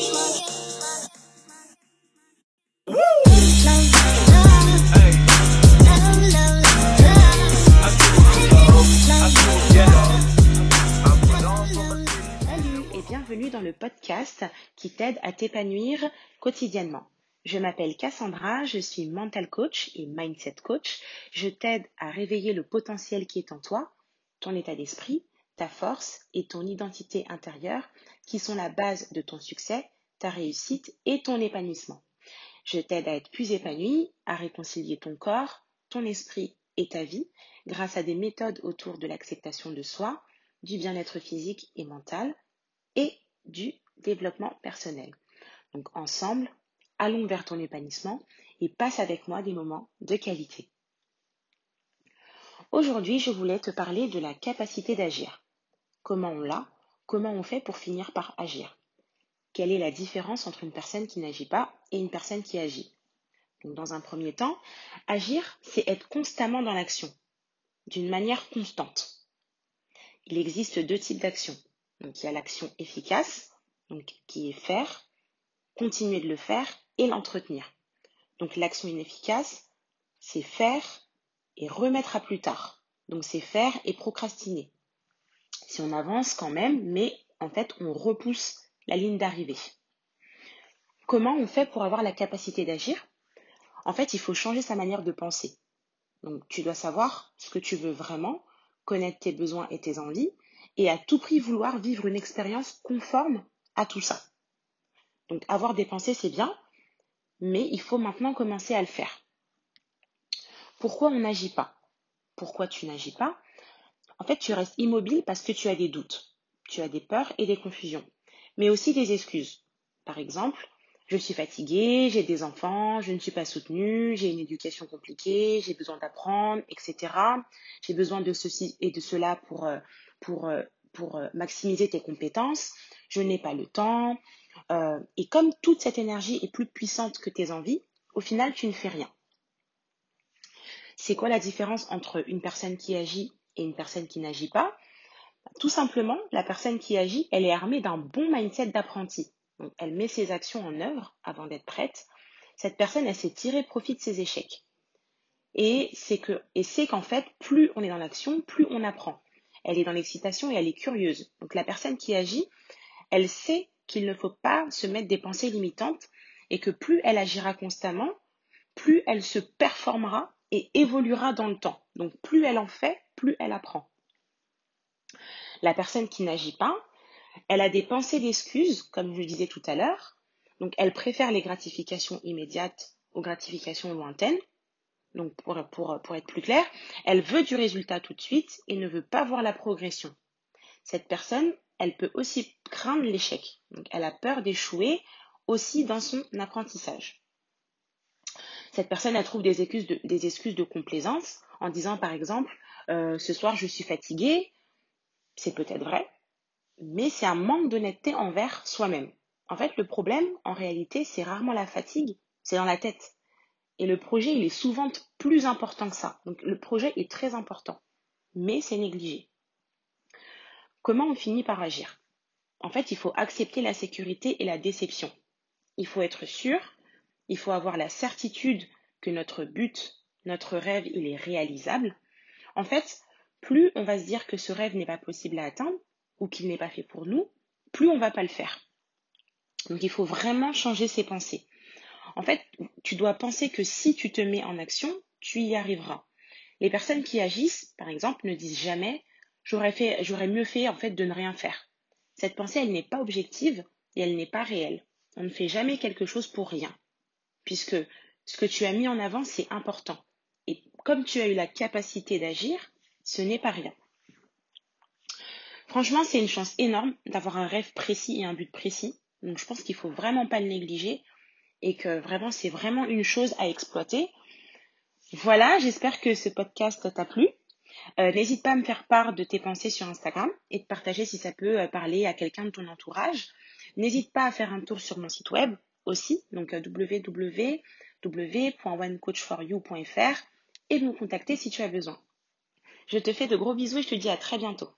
Et bienvenue dans le podcast qui t'aide à t'épanouir quotidiennement. Je m'appelle Cassandra, je suis mental coach et mindset coach. Je t'aide à réveiller le potentiel qui est en toi, ton état d'esprit, ta force et ton identité intérieure qui sont la base de ton succès, ta réussite et ton épanouissement. Je t'aide à être plus épanoui, à réconcilier ton corps, ton esprit et ta vie grâce à des méthodes autour de l'acceptation de soi, du bien-être physique et mental et du développement personnel. Donc ensemble, allons vers ton épanouissement et passe avec moi des moments de qualité. Aujourd'hui, je voulais te parler de la capacité d'agir. Comment on l'a? Comment on fait pour finir par agir? Quelle est la différence entre une personne qui n'agit pas et une personne qui agit? Dans un premier temps, agir, c'est être constamment dans l'action, d'une manière constante. Il existe deux types d'actions. Donc il y a l'action efficace, donc qui est faire, continuer de le faire et l'entretenir. Donc l'action inefficace, c'est faire et remettre à plus tard. Donc c'est faire et procrastiner. Si on avance quand même, mais en fait on repousse la ligne d'arrivée. Comment on fait pour avoir la capacité d'agir? En fait, il faut changer sa manière de penser. Donc tu dois savoir ce que tu veux vraiment, connaître tes besoins et tes envies, et à tout prix vouloir vivre une expérience conforme à tout ça. Donc avoir des pensées, c'est bien, mais il faut maintenant commencer à le faire. Pourquoi on n'agit pas? Pourquoi tu n'agis pas? En fait, tu restes immobile parce que tu as des doutes, tu as des peurs et des confusions, mais aussi des excuses. Par exemple, je suis fatiguée, j'ai des enfants, je ne suis pas soutenue, j'ai une éducation compliquée, j'ai besoin d'apprendre, etc. J'ai besoin de ceci et de cela pour, euh, pour, euh, pour euh, maximiser tes compétences. Je n'ai pas le temps. et comme toute cette énergie est plus puissante que tes envies, au final, tu ne fais rien. C'est quoi la différence entre une personne qui agit et une personne qui n'agit pas Tout simplement, la personne qui agit, elle est armée d'un bon mindset d'apprenti elle met ses actions en œuvre avant d'être prête. Cette personne, elle s'est tiré profit de ses échecs. Et c'est que, et c'est qu'en fait, plus on est dans l'action, plus on apprend. Elle est dans l'excitation et elle est curieuse. Donc la personne qui agit, elle sait qu'il ne faut pas se mettre des pensées limitantes et que plus elle agira constamment, plus elle se performera et évoluera dans le temps. Donc plus elle en fait, plus elle apprend. La personne qui n'agit pas, elle a des pensées d'excuses, comme je le disais tout à l'heure. Donc, elle préfère les gratifications immédiates aux gratifications lointaines. Donc, pour, être plus clair, elle veut du résultat tout de suite et ne veut pas voir la progression. Cette personne, elle peut aussi craindre l'échec. Donc, elle a peur d'échouer aussi dans son apprentissage. Cette personne, elle trouve des excuses de complaisance en disant, par exemple, euh, ce soir, je suis fatiguée. C'est peut-être vrai, mais c'est un manque d'honnêteté envers soi-même. En fait, le problème, en réalité, c'est rarement la fatigue, c'est dans la tête. Et le projet, il est souvent plus important que ça. Donc le projet est très important, mais c'est négligé. Comment on finit par agir? En fait, il faut accepter la sécurité et la déception. Il faut être sûr, il faut avoir la certitude que notre but, notre rêve, il est réalisable. En fait, plus on va se dire que ce rêve n'est pas possible à atteindre, ou qu'il n'est pas fait pour nous, plus on va pas le faire. Donc il faut vraiment changer ses pensées. En fait, tu dois penser que si tu te mets en action, tu y arriveras. Les personnes qui agissent, par exemple, ne disent jamais j'aurais j'aurais mieux fait en fait de ne rien faire. Cette pensée, elle n'est pas objective et elle n'est pas réelle. On ne fait jamais quelque chose pour rien. Puisque ce que tu as mis en avant, c'est important. Comme tu as eu la capacité d'agir, ce n'est pas rien. Franchement, c'est une chance énorme d'avoir un rêve précis et un but précis. Donc je pense qu'il faut vraiment pas le négliger et que vraiment c'est vraiment une chose à exploiter. Voilà, j'espère que ce podcast t'a plu. Euh, n'hésite pas à me faire part de tes pensées sur Instagram et de partager si ça peut euh, parler à quelqu'un de ton entourage. N'hésite pas à faire un tour sur mon site web aussi, donc euh, www.onecoachforyou.fr et de me contacter si tu as besoin. Je te fais de gros bisous et je te dis à très bientôt.